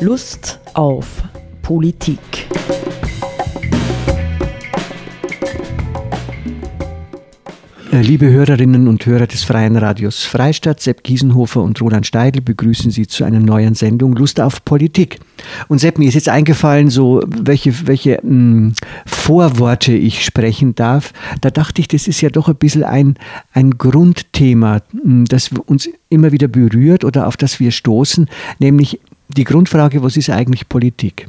Lust auf Politik. Liebe Hörerinnen und Hörer des Freien Radios Freistadt, Sepp Giesenhofer und Roland Steidl begrüßen Sie zu einer neuen Sendung Lust auf Politik. Und Sepp, mir ist jetzt eingefallen, so welche, welche mh, hm, Vorworte ich sprechen darf. Da dachte ich, das ist ja doch ein bisschen ein, ein Grundthema, mh, hm, das uns immer wieder berührt oder auf das wir stoßen, nämlich die Grundfrage, was ist eigentlich Politik?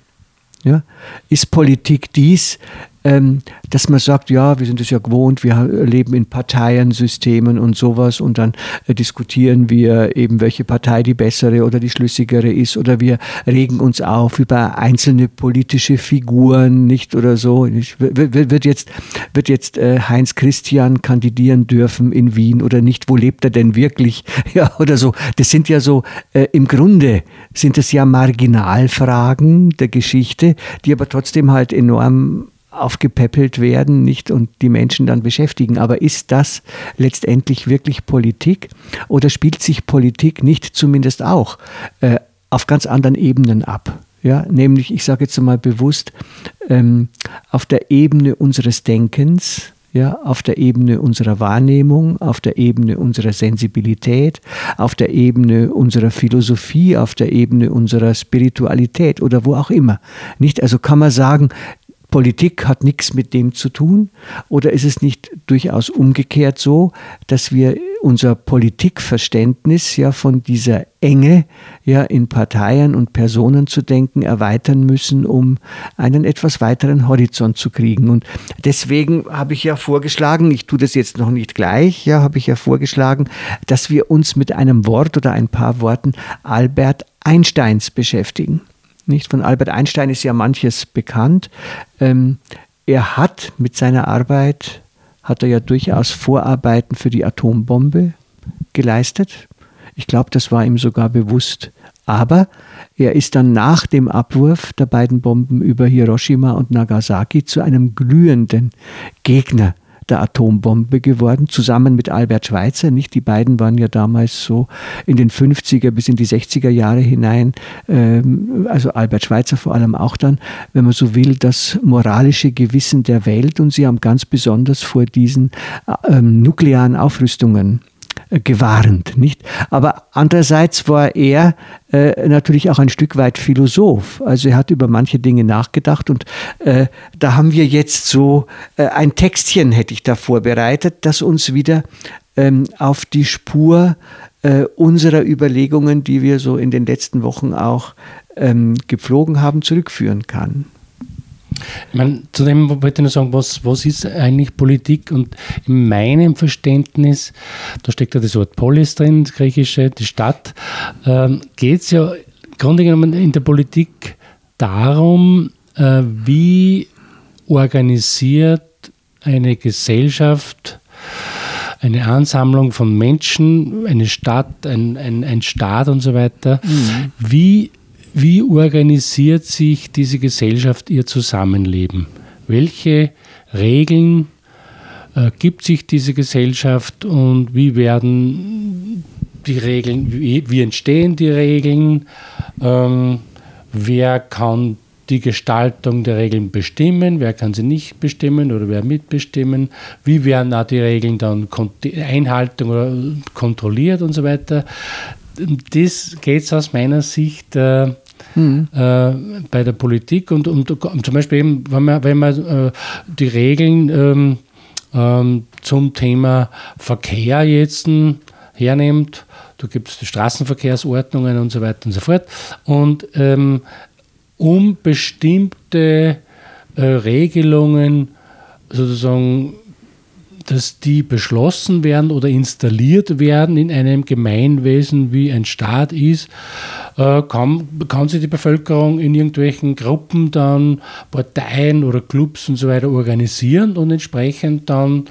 Ja? Ist Politik dies, dass man sagt, ja, wir sind es ja gewohnt, wir leben in Parteiensystemen und sowas und dann äh, diskutieren wir eben, welche Partei die bessere oder die schlüssigere ist oder wir regen uns auf über einzelne politische Figuren, nicht oder so. Wird jetzt, wird jetzt äh, Heinz Christian kandidieren dürfen in Wien oder nicht? Wo lebt er denn wirklich? Ja, oder so. Das sind ja so, äh, im Grunde sind es ja Marginalfragen der Geschichte, die aber trotzdem halt enorm aufgepäppelt werden, nicht und die Menschen dann beschäftigen. Aber ist das letztendlich wirklich Politik oder spielt sich Politik nicht zumindest auch äh, auf ganz anderen Ebenen ab? Ja, nämlich, ich sage jetzt mal bewusst, ähm, auf der Ebene unseres Denkens, ja, auf der Ebene unserer Wahrnehmung, auf der Ebene unserer Sensibilität, auf der Ebene unserer Philosophie, auf der Ebene unserer Spiritualität oder wo auch immer. Nicht? Also kann man sagen, Politik hat nichts mit dem zu tun? Oder ist es nicht durchaus umgekehrt so, dass wir unser Politikverständnis ja von dieser Enge ja in Parteien und Personen zu denken erweitern müssen, um einen etwas weiteren Horizont zu kriegen? Und deswegen habe ich ja vorgeschlagen, ich tue das jetzt noch nicht gleich, ja, habe ich ja vorgeschlagen, dass wir uns mit einem Wort oder ein paar Worten Albert Einsteins beschäftigen. Nicht? Von Albert Einstein ist ja manches bekannt. Ähm, er hat mit seiner Arbeit, hat er ja durchaus Vorarbeiten für die Atombombe geleistet. Ich glaube, das war ihm sogar bewusst. Aber er ist dann nach dem Abwurf der beiden Bomben über Hiroshima und Nagasaki zu einem glühenden Gegner der Atombombe geworden, zusammen mit Albert Schweitzer. Nicht? Die beiden waren ja damals so in den 50er bis in die 60er Jahre hinein, ähm, also Albert Schweitzer vor allem auch dann, wenn man so will, das moralische Gewissen der Welt und sie haben ganz besonders vor diesen ähm, nuklearen Aufrüstungen gewarnt, nicht? Aber andererseits war er äh, natürlich auch ein Stück weit Philosoph. Also er hat über manche Dinge nachgedacht und äh, da haben wir jetzt so äh, ein Textchen, hätte ich da vorbereitet, das uns wieder ähm, auf die Spur äh, unserer Überlegungen, die wir so in den letzten Wochen auch ähm, gepflogen haben, zurückführen kann. Ich meine, zudem wollte ich nur sagen, was, was ist eigentlich Politik? Und in meinem Verständnis, da steckt ja das Wort Polis drin, das griechische, die Stadt, ähm, geht es ja im Grunde genommen in der Politik darum, äh, wie organisiert eine Gesellschaft, eine Ansammlung von Menschen, eine Stadt, ein, ein, ein Staat und so weiter, mhm. wie wie organisiert sich diese Gesellschaft ihr Zusammenleben? Welche Regeln äh, gibt sich diese Gesellschaft und wie werden die Regeln, wie, wie entstehen die Regeln? Ähm, wer kann die Gestaltung der Regeln bestimmen, wer kann sie nicht bestimmen oder wer mitbestimmen, wie werden auch die Regeln dann Einhaltung oder kontrolliert und so weiter. Das geht es aus meiner Sicht äh, mhm. äh, bei der Politik und, und, und, zum Beispiel eben, wenn man, wenn man äh, die Regeln ähm, ähm, zum Thema Verkehr jetzt hernimmt, da gibt es die Straßenverkehrsordnungen und so weiter und so fort. Und ähm, um bestimmte äh, Regelungen sozusagen dass die beschlossen werden oder installiert werden in einem Gemeinwesen wie ein Staat ist, äh, kann, kann sich die Bevölkerung in irgendwelchen Gruppen dann, Parteien oder Clubs und so weiter organisieren und entsprechend dann,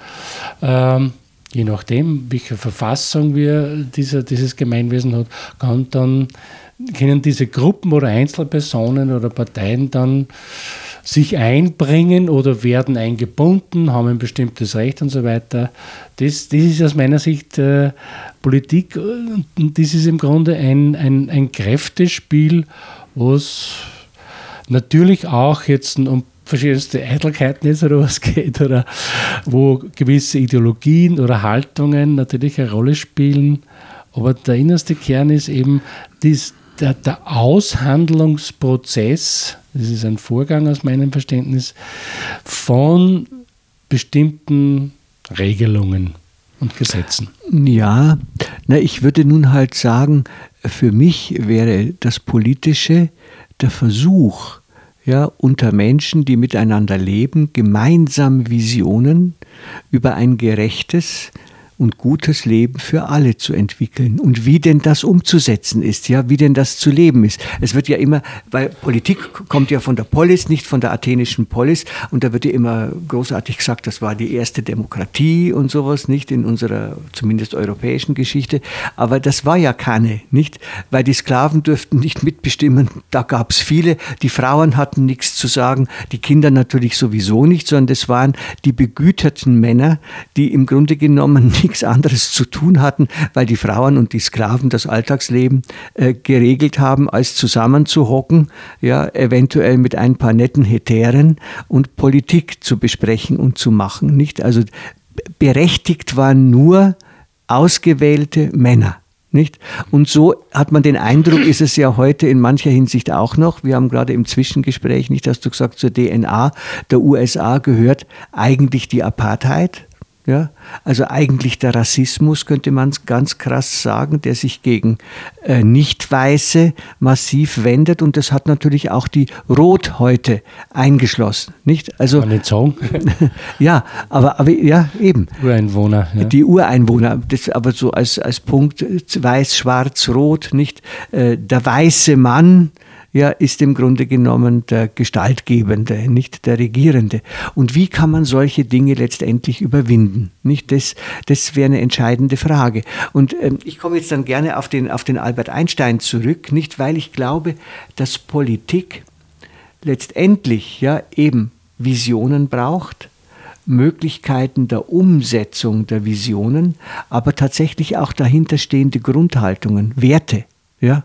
ähm, je nachdem, welche Verfassung wir dieser, dieses Gemeinwesen hat, kann dann, können diese Gruppen oder Einzelpersonen oder Parteien dann sich einbringen oder werden eingebunden, haben ein bestimmtes Recht und so weiter. Das, das ist aus meiner Sicht äh, Politik und das ist im Grunde ein, ein, ein Kräftespiel, was natürlich auch jetzt um verschiedenste Eitelkeiten jetzt oder was geht oder wo gewisse Ideologien oder Haltungen natürlich eine Rolle spielen. Aber der innerste Kern ist eben dies, der, der Aushandlungsprozess, das ist ein Vorgang aus meinem Verständnis, von bestimmten Regelungen und Gesetzen. Ja, na, ich würde nun halt sagen, für mich wäre das Politische der Versuch, ja, unter Menschen, die miteinander leben, gemeinsam Visionen über ein gerechtes, und gutes Leben für alle zu entwickeln. Und wie denn das umzusetzen ist, ja, wie denn das zu leben ist. Es wird ja immer, weil Politik kommt ja von der Polis, nicht von der athenischen Polis. Und da wird ja immer großartig gesagt, das war die erste Demokratie und sowas, nicht in unserer zumindest europäischen Geschichte, aber das war ja keine, nicht, weil die Sklaven durften nicht mitbestimmen, da gab es viele, die Frauen hatten nichts zu sagen, die Kinder natürlich sowieso nicht, sondern das waren die begüterten Männer, die im Grunde genommen nicht nichts anderes zu tun hatten, weil die Frauen und die Sklaven das Alltagsleben äh, geregelt haben, als zusammenzuhocken, ja, eventuell mit ein paar netten Hetären und Politik zu besprechen und zu machen. Nicht? Also berechtigt waren nur ausgewählte Männer. Nicht? Und so hat man den Eindruck, ist es ja heute in mancher Hinsicht auch noch. Wir haben gerade im Zwischengespräch, nicht hast du gesagt, zur DNA der USA gehört eigentlich die Apartheid. Ja? Also eigentlich der Rassismus, könnte man ganz krass sagen, der sich gegen äh, Nicht-Weiße massiv wendet. Und das hat natürlich auch die Rothäute eingeschlossen. Nicht? Also, nicht sagen. ja, aber, aber ja, eben. Ureinwohner. Ja. Die Ureinwohner, das aber so als, als Punkt weiß, schwarz, rot, nicht? Äh, der weiße Mann, ja, ist im Grunde genommen der Gestaltgebende, nicht der Regierende. Und wie kann man solche Dinge letztendlich überwinden? Nicht? Das, das wäre eine entscheidende Frage. Und ähm, ich komme jetzt dann gerne auf den, auf den Albert Einstein zurück, nicht weil ich glaube, dass Politik letztendlich ja eben Visionen braucht, Möglichkeiten der Umsetzung der Visionen, aber tatsächlich auch dahinterstehende Grundhaltungen, Werte. Ja,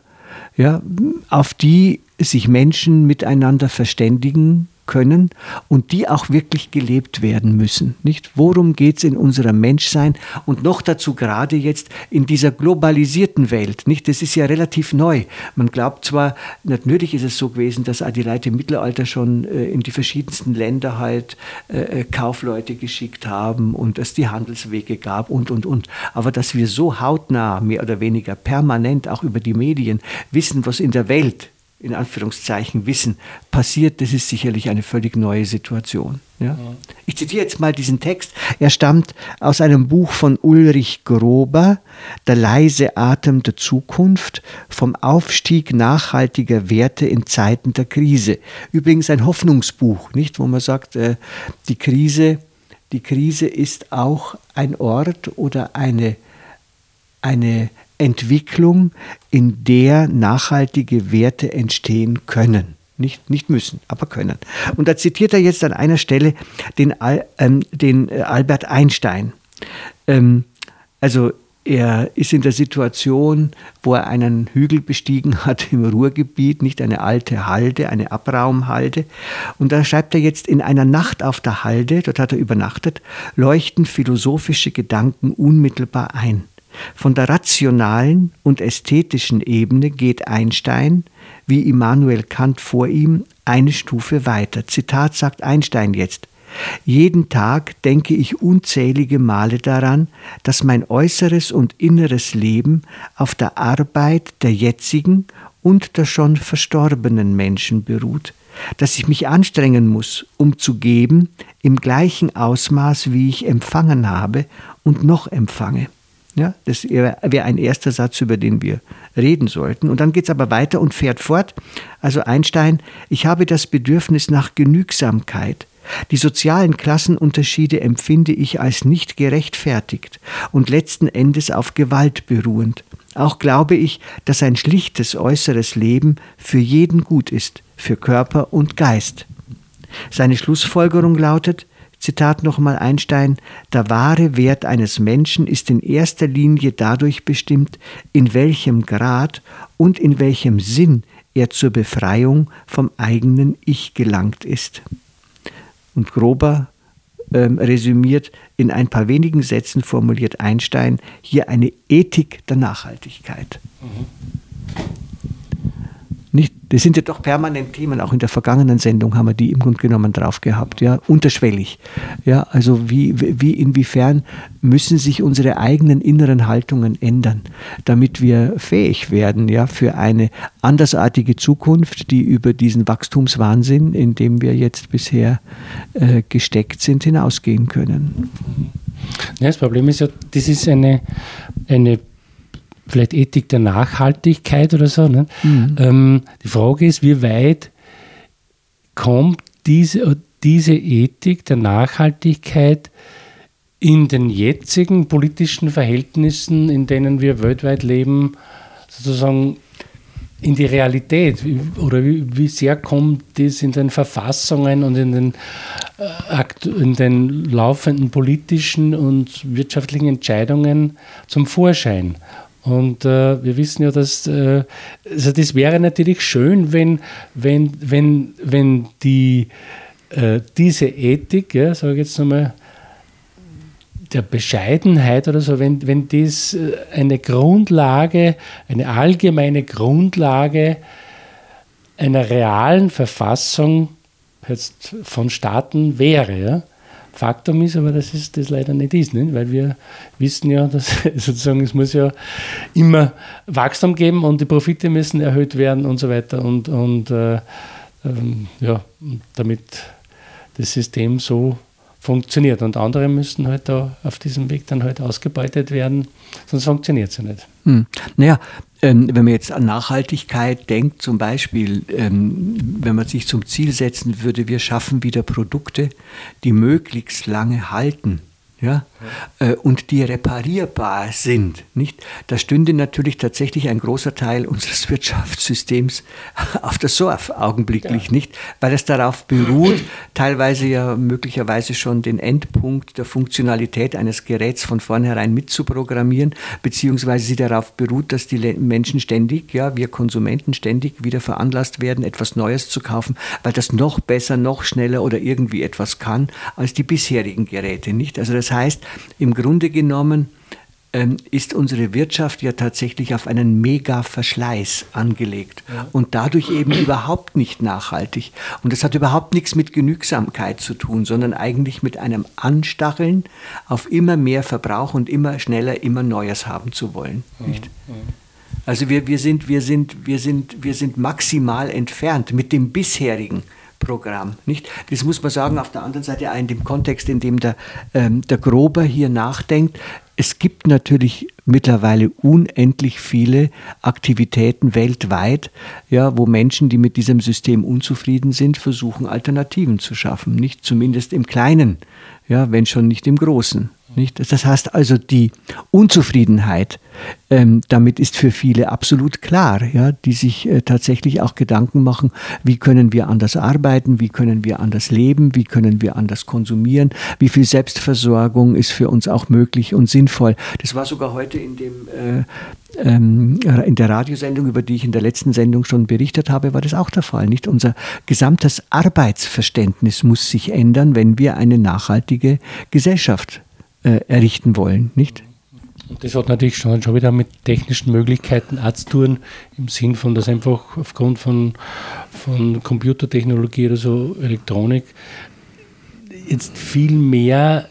ja, auf die sich Menschen miteinander verständigen können und die auch wirklich gelebt werden müssen. Nicht? Worum geht es in unserem Menschsein und noch dazu gerade jetzt in dieser globalisierten Welt? Nicht? Das ist ja relativ neu. Man glaubt zwar, natürlich ist es so gewesen, dass die Leute im Mittelalter schon äh, in die verschiedensten Länder halt äh, äh, Kaufleute geschickt haben und es die Handelswege gab und und und. Aber dass wir so hautnah, mehr oder weniger permanent auch über die Medien wissen, was in der Welt in Anführungszeichen Wissen passiert, das ist sicherlich eine völlig neue Situation. Ja? Ich zitiere jetzt mal diesen Text. Er stammt aus einem Buch von Ulrich Grober, Der leise Atem der Zukunft, vom Aufstieg nachhaltiger Werte in Zeiten der Krise. Übrigens ein Hoffnungsbuch, nicht, wo man sagt, äh, die Krise, die Krise ist auch ein Ort oder eine, eine Entwicklung, in der nachhaltige Werte entstehen können. Nicht, nicht müssen, aber können. Und da zitiert er jetzt an einer Stelle den, ähm, den äh, Albert Einstein. Ähm, also er ist in der Situation, wo er einen Hügel bestiegen hat im Ruhrgebiet, nicht eine alte Halde, eine Abraumhalde. Und da schreibt er jetzt, in einer Nacht auf der Halde, dort hat er übernachtet, leuchten philosophische Gedanken unmittelbar ein. Von der rationalen und ästhetischen Ebene geht Einstein, wie Immanuel Kant vor ihm, eine Stufe weiter. Zitat sagt Einstein jetzt. Jeden Tag denke ich unzählige Male daran, dass mein äußeres und inneres Leben auf der Arbeit der jetzigen und der schon verstorbenen Menschen beruht, dass ich mich anstrengen muss, um zu geben im gleichen Ausmaß, wie ich empfangen habe und noch empfange. Ja, das wäre ein erster Satz, über den wir reden sollten. Und dann geht es aber weiter und fährt fort. Also Einstein, ich habe das Bedürfnis nach Genügsamkeit. Die sozialen Klassenunterschiede empfinde ich als nicht gerechtfertigt und letzten Endes auf Gewalt beruhend. Auch glaube ich, dass ein schlichtes äußeres Leben für jeden gut ist, für Körper und Geist. Seine Schlussfolgerung lautet, Zitat nochmal Einstein, der wahre Wert eines Menschen ist in erster Linie dadurch bestimmt, in welchem Grad und in welchem Sinn er zur Befreiung vom eigenen Ich gelangt ist. Und grober ähm, resümiert, in ein paar wenigen Sätzen formuliert Einstein hier eine Ethik der Nachhaltigkeit. Mhm. Das sind ja doch permanent Themen, auch in der vergangenen Sendung haben wir die im Grunde genommen drauf gehabt, ja, unterschwellig. Ja, also wie, wie inwiefern müssen sich unsere eigenen inneren Haltungen ändern, damit wir fähig werden, ja, für eine andersartige Zukunft, die über diesen Wachstumswahnsinn, in dem wir jetzt bisher äh, gesteckt sind, hinausgehen können. Ja, das Problem ist ja, das ist eine, eine vielleicht Ethik der Nachhaltigkeit oder so. Ne? Mhm. Ähm, die Frage ist, wie weit kommt diese, diese Ethik der Nachhaltigkeit in den jetzigen politischen Verhältnissen, in denen wir weltweit leben, sozusagen in die Realität? Oder wie, wie sehr kommt das in den Verfassungen und in den, äh, in den laufenden politischen und wirtschaftlichen Entscheidungen zum Vorschein? Und äh, wir wissen ja, dass äh, also das wäre natürlich schön, wenn, wenn, wenn, wenn die, äh, diese Ethik, ja, sage ich jetzt nochmal, der Bescheidenheit oder so, wenn, wenn das äh, eine Grundlage, eine allgemeine Grundlage einer realen Verfassung von Staaten wäre. Ja? Faktum ist aber, dass es das leider nicht ist, nicht? weil wir wissen ja, dass sozusagen es muss ja immer Wachstum geben und die Profite müssen erhöht werden und so weiter und, und äh, ähm, ja, damit das System so funktioniert. Und andere müssen halt da auf diesem Weg dann halt ausgebeutet werden, sonst funktioniert es ja nicht. Hm. Naja, ähm, wenn man jetzt an Nachhaltigkeit denkt, zum Beispiel, ähm, wenn man sich zum Ziel setzen würde, wir schaffen wieder Produkte, die möglichst lange halten ja, äh, und die reparierbar sind, nicht? Da stünde natürlich tatsächlich ein großer Teil unseres Wirtschaftssystems auf der Surf augenblicklich ja. nicht, weil es darauf beruht, teilweise ja möglicherweise schon den Endpunkt der Funktionalität eines Geräts von vornherein mitzuprogrammieren, beziehungsweise sie darauf beruht, dass die Menschen ständig, ja, wir Konsumenten ständig wieder veranlasst werden, etwas Neues zu kaufen, weil das noch besser, noch schneller oder irgendwie etwas kann als die bisherigen Geräte, nicht? Also das heißt, im Grunde genommen ähm, ist unsere Wirtschaft ja tatsächlich auf einen Mega-Verschleiß angelegt ja. und dadurch eben überhaupt nicht nachhaltig. Und das hat überhaupt nichts mit Genügsamkeit zu tun, sondern eigentlich mit einem Anstacheln auf immer mehr Verbrauch und immer schneller immer Neues haben zu wollen. Nicht? Also wir, wir, sind, wir, sind, wir, sind, wir sind maximal entfernt mit dem bisherigen Programm. Nicht? Das muss man sagen, auf der anderen Seite in dem Kontext, in dem der, ähm, der Grober hier nachdenkt. Es gibt natürlich mittlerweile unendlich viele Aktivitäten weltweit, ja, wo Menschen, die mit diesem System unzufrieden sind, versuchen, Alternativen zu schaffen. Nicht zumindest im Kleinen, ja, wenn schon nicht im Großen. Nicht? Das heißt also, die Unzufriedenheit ähm, damit ist für viele absolut klar, ja, die sich äh, tatsächlich auch Gedanken machen, wie können wir anders arbeiten, wie können wir anders leben, wie können wir anders konsumieren, wie viel Selbstversorgung ist für uns auch möglich und sinnvoll. Das war sogar heute in dem äh, ähm, in der Radiosendung, über die ich in der letzten Sendung schon berichtet habe, war das auch der Fall. Nicht unser gesamtes Arbeitsverständnis muss sich ändern, wenn wir eine nachhaltige Gesellschaft äh, errichten wollen, nicht? Das hat natürlich schon, schon wieder mit technischen Möglichkeiten tun, im Sinn von, dass einfach aufgrund von, von Computertechnologie oder so Elektronik jetzt viel mehr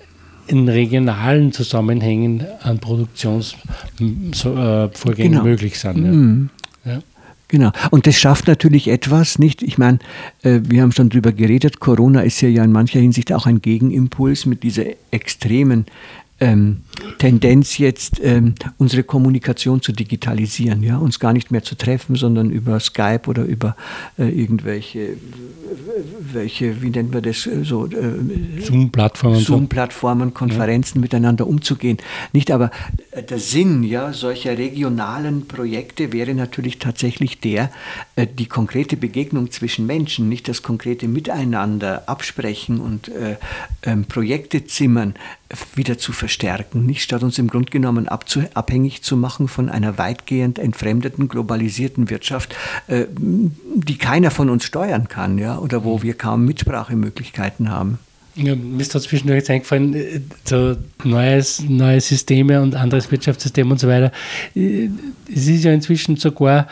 in regionalen Zusammenhängen an Produktionsvorgängen genau. möglich sind. Ja. Mhm. Genau. Und das schafft natürlich etwas, nicht? Ich meine, äh, wir haben schon darüber geredet, Corona ist ja, ja in mancher Hinsicht auch ein Gegenimpuls mit dieser extremen ähm, Tendenz jetzt, ähm, unsere Kommunikation zu digitalisieren, ja, uns gar nicht mehr zu treffen, sondern über Skype oder über äh, irgendwelche, welche, wie nennt man das, äh, so äh, Zoom-Plattformen, Zoom-Plattformen, Konferenzen ja. miteinander umzugehen. Nicht aber äh, der Sinn ja, solcher regionalen Projekte wäre natürlich tatsächlich der, äh, die konkrete Begegnung zwischen Menschen, nicht das konkrete Miteinander absprechen und äh, ähm, Projekte zimmern, wieder zu verstärken, nicht statt uns im Grunde genommen abhängig zu machen von einer weitgehend entfremdeten, globalisierten Wirtschaft, äh, die keiner von uns steuern kann, ja, oder wo wir kaum Mitsprachemöglichkeiten haben. Ja, mir ist da zwischendurch jetzt eingefallen, äh, so neues, neue Systeme und anderes Wirtschaftssystem und so weiter. Äh, es ist ja inzwischen sogar,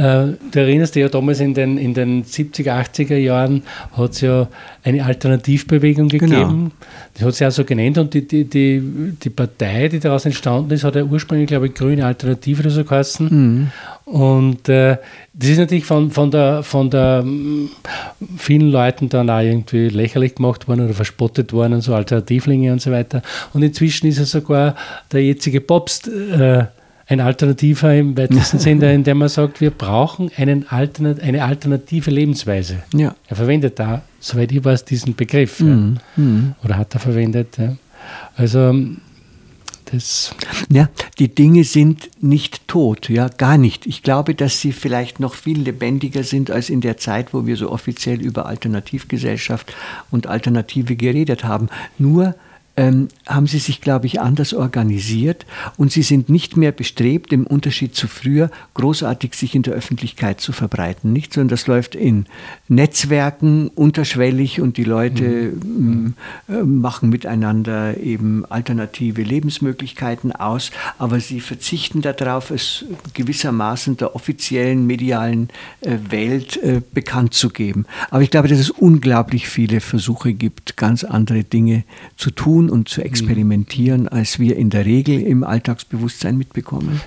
äh, du erinnerst dich ja damals in den, in den 70er, 80er Jahren hat es ja eine Alternativbewegung gegeben. Genau. Die hat sie auch so genannt und die, die, die, die Partei, die daraus entstanden ist, hat ja ursprünglich, glaube ich, Grüne Alternative oder so geheißen. Mhm. Und äh, das ist natürlich von, von, der, von der mm, vielen Leuten dann auch irgendwie lächerlich gemacht worden oder verspottet worden und so Alternativlinge und so weiter. Und inzwischen ist er sogar der jetzige Popst äh, ein Alternativer im weitesten Sinne, in dem man sagt, wir brauchen einen Alternat eine alternative Lebensweise. Ja. Er verwendet da, soweit ich weiß, diesen Begriff. Mhm. Ja. Mhm. Oder hat er verwendet. Ja. Also das ja, die Dinge sind nicht tot, ja, gar nicht. Ich glaube, dass sie vielleicht noch viel lebendiger sind als in der Zeit, wo wir so offiziell über Alternativgesellschaft und Alternative geredet haben. Nur ähm, haben sie sich, glaube ich, anders organisiert und sie sind nicht mehr bestrebt, im Unterschied zu früher, großartig sich in der Öffentlichkeit zu verbreiten. Nicht, sondern das läuft in Netzwerken unterschwellig und die Leute mhm. äh, machen miteinander eben alternative Lebensmöglichkeiten aus, aber sie verzichten darauf, es gewissermaßen der offiziellen medialen äh, Welt äh, bekannt zu geben. Aber ich glaube, dass es unglaublich viele Versuche gibt, ganz andere Dinge zu tun und zu experimentieren, als wir in der Regel im Alltagsbewusstsein mitbekommen.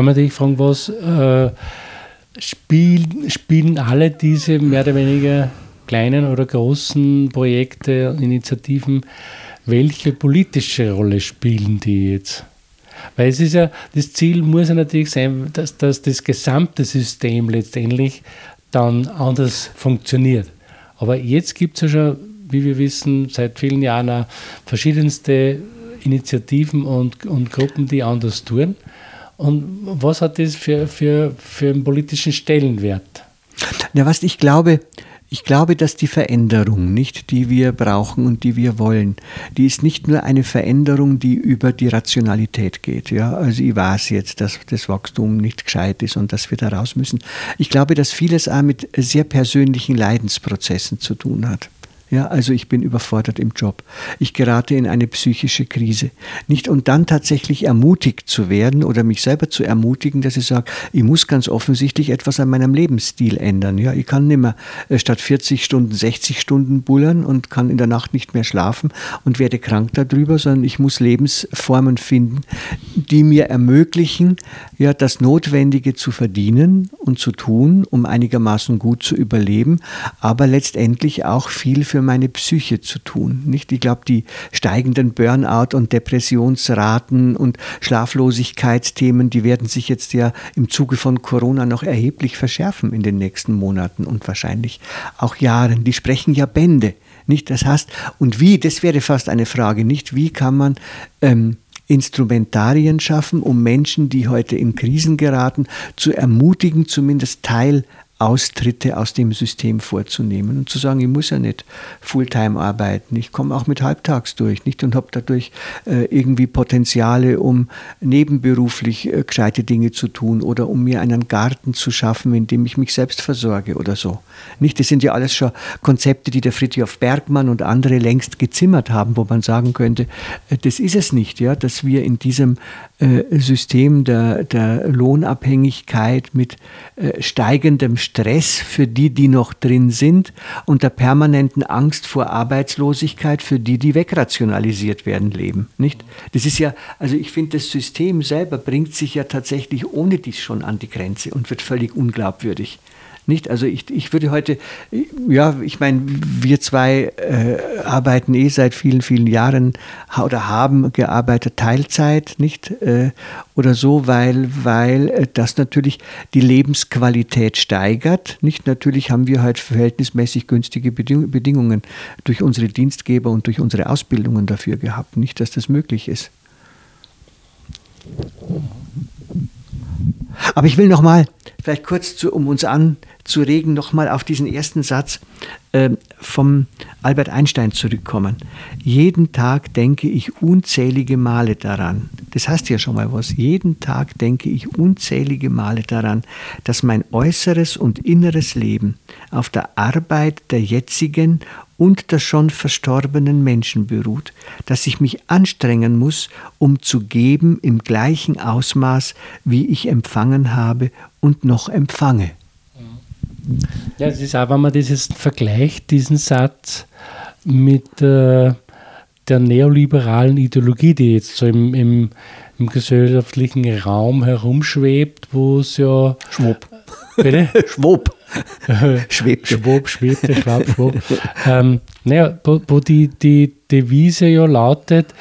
Kann man sich fragen, was äh, spiel, spielen alle diese mehr oder weniger kleinen oder großen Projekte, Initiativen, welche politische Rolle spielen die jetzt? Weil es ist ja, das Ziel muss ja natürlich sein, dass, dass das gesamte System letztendlich dann anders funktioniert. Aber jetzt gibt es ja schon, wie wir wissen, seit vielen Jahren verschiedenste Initiativen und, und Gruppen, die anders tun. Und was hat das für, für, für einen politischen Stellenwert? Ja, was ich glaube, ich glaube, dass die Veränderung, nicht die wir brauchen und die wir wollen, die ist nicht nur eine Veränderung, die über die Rationalität geht. Ja, also ich weiß jetzt, dass das Wachstum nicht gescheit ist und dass wir da raus müssen. Ich glaube, dass vieles auch mit sehr persönlichen Leidensprozessen zu tun hat. Ja, also ich bin überfordert im Job. Ich gerate in eine psychische Krise. Nicht und dann tatsächlich ermutigt zu werden oder mich selber zu ermutigen, dass ich sage, ich muss ganz offensichtlich etwas an meinem Lebensstil ändern. Ja, ich kann nicht mehr äh, statt 40 Stunden 60 Stunden bullern und kann in der Nacht nicht mehr schlafen und werde krank darüber, sondern ich muss Lebensformen finden, die mir ermöglichen, ja, das Notwendige zu verdienen und zu tun, um einigermaßen gut zu überleben, aber letztendlich auch viel für für meine Psyche zu tun. Nicht? Ich glaube, die steigenden Burnout- und Depressionsraten und Schlaflosigkeitsthemen, die werden sich jetzt ja im Zuge von Corona noch erheblich verschärfen in den nächsten Monaten und wahrscheinlich auch Jahren. Die sprechen ja Bände. Nicht? Das heißt, und wie, das wäre fast eine Frage, nicht? Wie kann man ähm, Instrumentarien schaffen, um Menschen, die heute in Krisen geraten, zu ermutigen, zumindest Teil Austritte aus dem System vorzunehmen und zu sagen, ich muss ja nicht Fulltime arbeiten, ich komme auch mit Halbtags durch nicht? Und habe dadurch äh, irgendwie Potenziale, um nebenberuflich äh, gescheite Dinge zu tun oder um mir einen Garten zu schaffen, in dem ich mich selbst versorge oder so. Nicht, das sind ja alles schon Konzepte, die der Friedrich Bergmann und andere längst gezimmert haben, wo man sagen könnte, äh, das ist es nicht, ja, dass wir in diesem äh, System der, der Lohnabhängigkeit mit äh, steigendem Stress für die, die noch drin sind und der permanenten Angst vor Arbeitslosigkeit für die, die wegrationalisiert werden, leben. Nicht? Das ist ja, also ich finde, das System selber bringt sich ja tatsächlich ohne dies schon an die Grenze und wird völlig unglaubwürdig. Nicht? Also ich, ich würde heute, ja, ich meine, wir zwei äh, arbeiten eh seit vielen, vielen Jahren oder haben gearbeitet Teilzeit, nicht? Äh, oder so, weil, weil äh, das natürlich die Lebensqualität steigert. Nicht? Natürlich haben wir halt verhältnismäßig günstige Bedingungen durch unsere Dienstgeber und durch unsere Ausbildungen dafür gehabt. Nicht, dass das möglich ist. Aber ich will noch mal vielleicht kurz zu, um uns anzuregen, noch mal auf diesen ersten Satz. Äh, vom Albert Einstein zurückkommen. Jeden Tag denke ich unzählige Male daran. Das heißt ja schon mal was. Jeden Tag denke ich unzählige Male daran, dass mein äußeres und inneres Leben auf der Arbeit der jetzigen und der schon verstorbenen Menschen beruht, dass ich mich anstrengen muss, um zu geben im gleichen Ausmaß, wie ich empfangen habe und noch empfange. Ja, es ist auch, wenn man dieses vergleicht, diesen Satz mit äh, der neoliberalen Ideologie, die jetzt so im, im, im gesellschaftlichen Raum herumschwebt, wo es ja. Schwupp. Bitte? Schwupp. Schwebt. Schwupp, schwebt, schwapp, schwupp. ähm, naja, wo, wo die, die Devise ja lautet,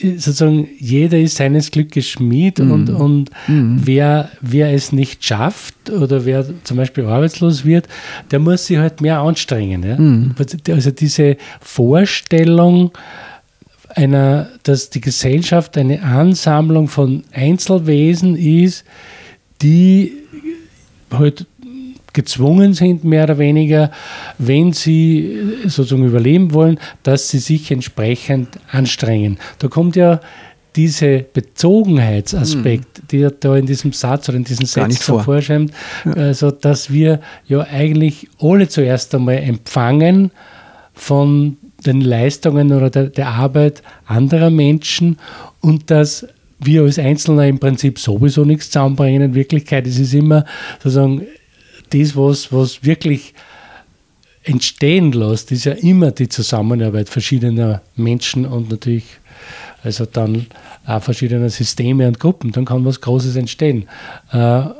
sozusagen jeder ist seines Glückes Schmied mhm. und, und mhm. Wer, wer es nicht schafft oder wer zum Beispiel arbeitslos wird, der muss sich halt mehr anstrengen. Ja? Mhm. Also diese Vorstellung, einer, dass die Gesellschaft eine Ansammlung von Einzelwesen ist, die halt gezwungen sind, mehr oder weniger, wenn sie sozusagen überleben wollen, dass sie sich entsprechend anstrengen. Da kommt ja dieser Bezogenheitsaspekt, mhm. der da in diesem Satz oder in diesem Satz vorscheint, ja. also dass wir ja eigentlich alle zuerst einmal empfangen von den Leistungen oder der, der Arbeit anderer Menschen und dass wir als Einzelner im Prinzip sowieso nichts zusammenbringen. In Wirklichkeit ist es immer sozusagen das, was, was wirklich entstehen lässt, ist ja immer die Zusammenarbeit verschiedener Menschen und natürlich also dann auch verschiedener Systeme und Gruppen. Dann kann was Großes entstehen. Äh, äh,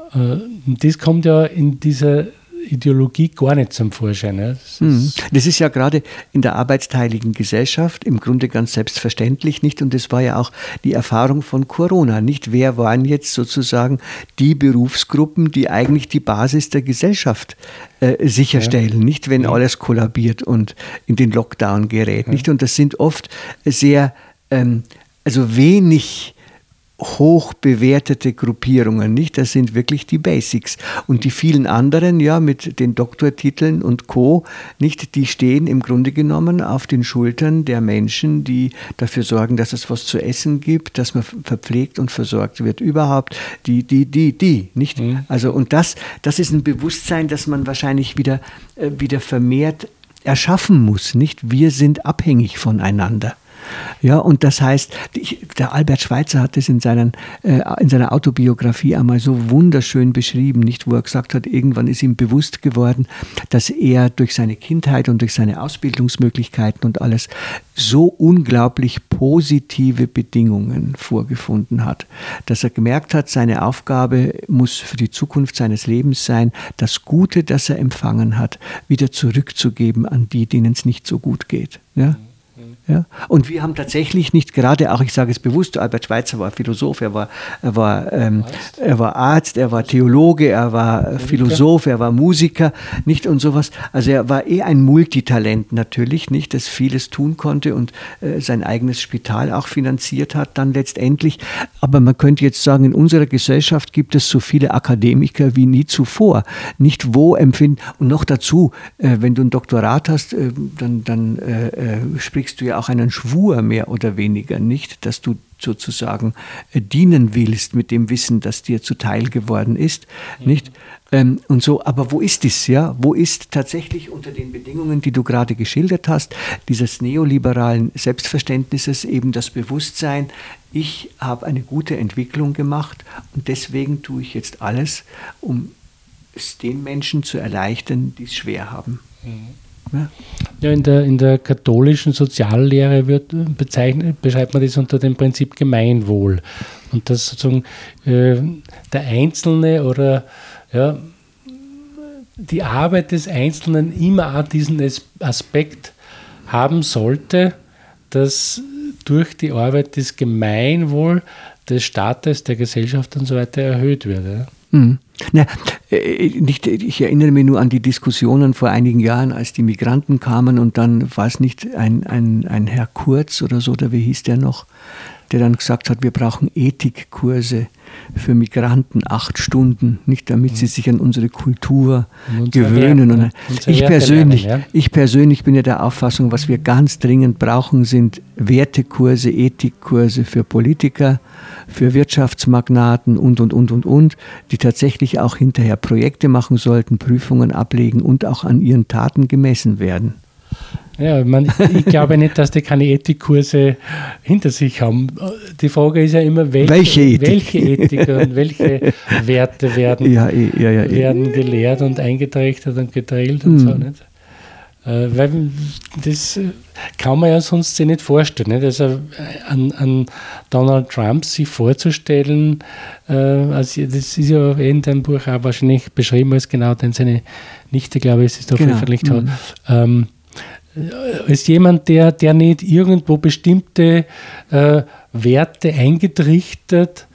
das kommt ja in dieser Ideologie gar nicht zum Vorschein. Ja. Das, mhm. ist das, ist ja gerade in der arbeitsteiligen Gesellschaft im Grunde ganz selbstverständlich nicht. Und das war ja auch die Erfahrung von Corona. Nicht wer waren jetzt sozusagen die Berufsgruppen, die eigentlich die Basis der Gesellschaft äh, sicherstellen, ja. nicht wenn ja. alles kollabiert und in den Lockdown gerät. Nicht? Und das sind oft sehr, ähm, also wenig hoch bewertete Gruppierungen, nicht? Das sind wirklich die Basics. Und die vielen anderen, ja, mit den Doktortiteln und Co., nicht? Die stehen im Grunde genommen auf den Schultern der Menschen, die dafür sorgen, dass es was zu essen gibt, dass man verpflegt und versorgt wird. Überhaupt die, die, die, die, nicht? Mhm. Also, und das, das ist ein Bewusstsein, das man wahrscheinlich wieder, äh, wieder vermehrt erschaffen muss. Nicht wir sind abhängig voneinander. Ja, und das heißt, der Albert Schweitzer hat es in, äh, in seiner Autobiografie einmal so wunderschön beschrieben, nicht, wo er gesagt hat, irgendwann ist ihm bewusst geworden, dass er durch seine Kindheit und durch seine Ausbildungsmöglichkeiten und alles so unglaublich positive Bedingungen vorgefunden hat, dass er gemerkt hat, seine Aufgabe muss für die Zukunft seines Lebens sein, das Gute, das er empfangen hat, wieder zurückzugeben an die, denen es nicht so gut geht. Ja? Ja? Und wir haben tatsächlich nicht gerade, auch ich sage es bewusst, Albert Schweitzer war Philosoph, er war, er war, ähm, er war Arzt, er war Theologe, er war. Philosoph, er war Musiker, nicht und sowas. Also er war eh ein Multitalent natürlich, nicht, das vieles tun konnte und äh, sein eigenes Spital auch finanziert hat dann letztendlich. Aber man könnte jetzt sagen, in unserer Gesellschaft gibt es so viele Akademiker wie nie zuvor. Nicht wo empfinden, und noch dazu, äh, wenn du ein Doktorat hast, äh, dann, dann äh, äh, sprichst du ja auch einen Schwur mehr oder weniger nicht, dass du sozusagen äh, dienen willst mit dem Wissen, das dir zuteil geworden ist, mhm. nicht? Ähm, und so, aber wo ist es, ja? Wo ist tatsächlich unter den Bedingungen, die du gerade geschildert hast, dieses neoliberalen Selbstverständnisses eben das Bewusstsein, ich habe eine gute Entwicklung gemacht und deswegen tue ich jetzt alles, um es den Menschen zu erleichtern, die es schwer haben. Mhm. Ja. ja, in, der, in der katholischen Soziallehre wird bezeichnet, beschreibt man das unter dem Prinzip Gemeinwohl. Und dass sozusagen äh, der Einzelne oder ja, die Arbeit des Einzelnen immer diesen Aspekt haben sollte, dass durch die Arbeit das Gemeinwohl des Staates, der Gesellschaft und so weiter erhöht wird. Ja. Mhm. Na, äh, nicht, ich erinnere mich nur an die Diskussionen vor einigen Jahren, als die Migranten kamen und dann war es nicht ein, ein, ein Herr Kurz oder so, oder wie hieß der noch, der dann gesagt hat, wir brauchen Ethikkurse für Migranten, acht Stunden, nicht damit sie sich an unsere Kultur gewöhnen. Und ich, persönlich, lernen, ja? ich persönlich bin ja der Auffassung, was wir ganz dringend brauchen, sind Wertekurse, Ethikkurse für Politiker, für Wirtschaftsmagnaten und, und, und, und, und, die tatsächlich auch hinterher Projekte machen sollten, Prüfungen ablegen und auch an ihren Taten gemessen werden. Ja, man, ich glaube nicht, dass die keine Ethikkurse hinter sich haben. Die Frage ist ja immer, welche, welche Ethik, welche Ethik und welche Werte werden, ja, ja, ja, werden gelehrt und eingetrichtert und gedrillt und mhm. so. Nicht? Äh, weil das kann man ja sonst sich nicht vorstellen. Nicht? Also an, an Donald Trump sich vorzustellen, äh, also das ist ja in deinem Buch auch wahrscheinlich beschrieben als genau, denn seine Nichte, glaube ich, ist da genau. veröffentlicht hat. Mhm. Ähm, als jemand, der, der nicht irgendwo bestimmte äh, Werte eingetrichtert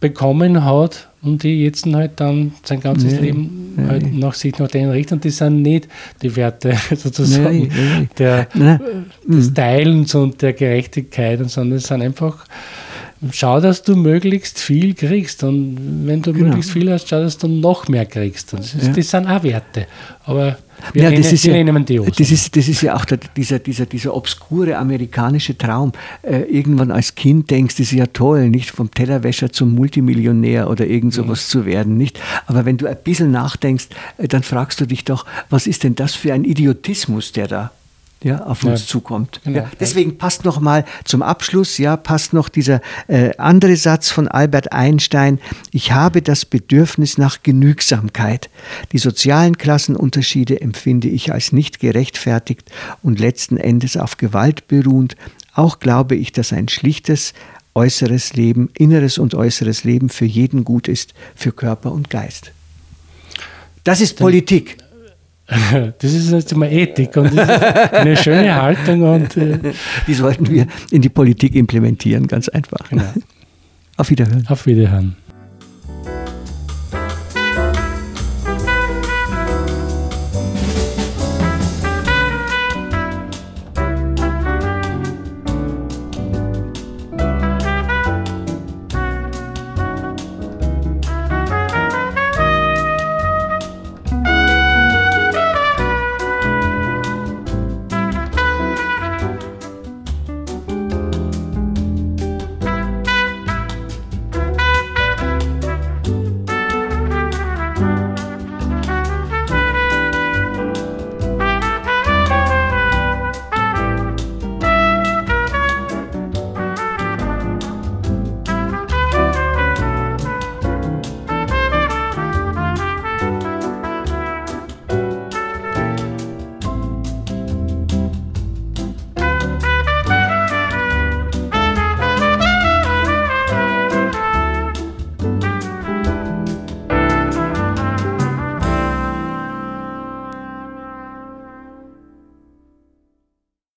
bekommen hat und die jetzt halt dann sein ganzes nee, Leben nee. halt nach sich nach denen richtet. Und das sind nicht die Werte sozusagen nee, der, des mhm. Teilens und der Gerechtigkeit, sondern es sind einfach schau, dass du möglichst viel kriegst. Und wenn du genau. möglichst viel hast, schau, dass du noch mehr kriegst. Das, ist, ja. das sind auch Werte. Aber wir ja, nehmen, das ist ja, die aus. Das ist, das ist ja auch der, dieser, dieser, dieser obskure amerikanische Traum. Äh, irgendwann als Kind denkst, das ist ja toll, nicht vom Tellerwäscher zum Multimillionär oder irgend sowas mhm. zu werden, nicht? Aber wenn du ein bisschen nachdenkst, äh, dann fragst du dich doch, was ist denn das für ein Idiotismus, der da ja, auf uns ja. zukommt. Genau. Ja, deswegen passt noch mal zum Abschluss, ja, passt noch dieser äh, andere Satz von Albert Einstein. Ich habe das Bedürfnis nach Genügsamkeit. Die sozialen Klassenunterschiede empfinde ich als nicht gerechtfertigt und letzten Endes auf Gewalt beruhend. Auch glaube ich, dass ein schlichtes äußeres Leben, inneres und äußeres Leben für jeden gut ist, für Körper und Geist. Das ist Politik. Das ist jetzt mal Ethik und eine schöne Haltung. Und, äh die sollten wir in die Politik implementieren, ganz einfach. Genau. Auf Wiederhören. Auf Wiederhören.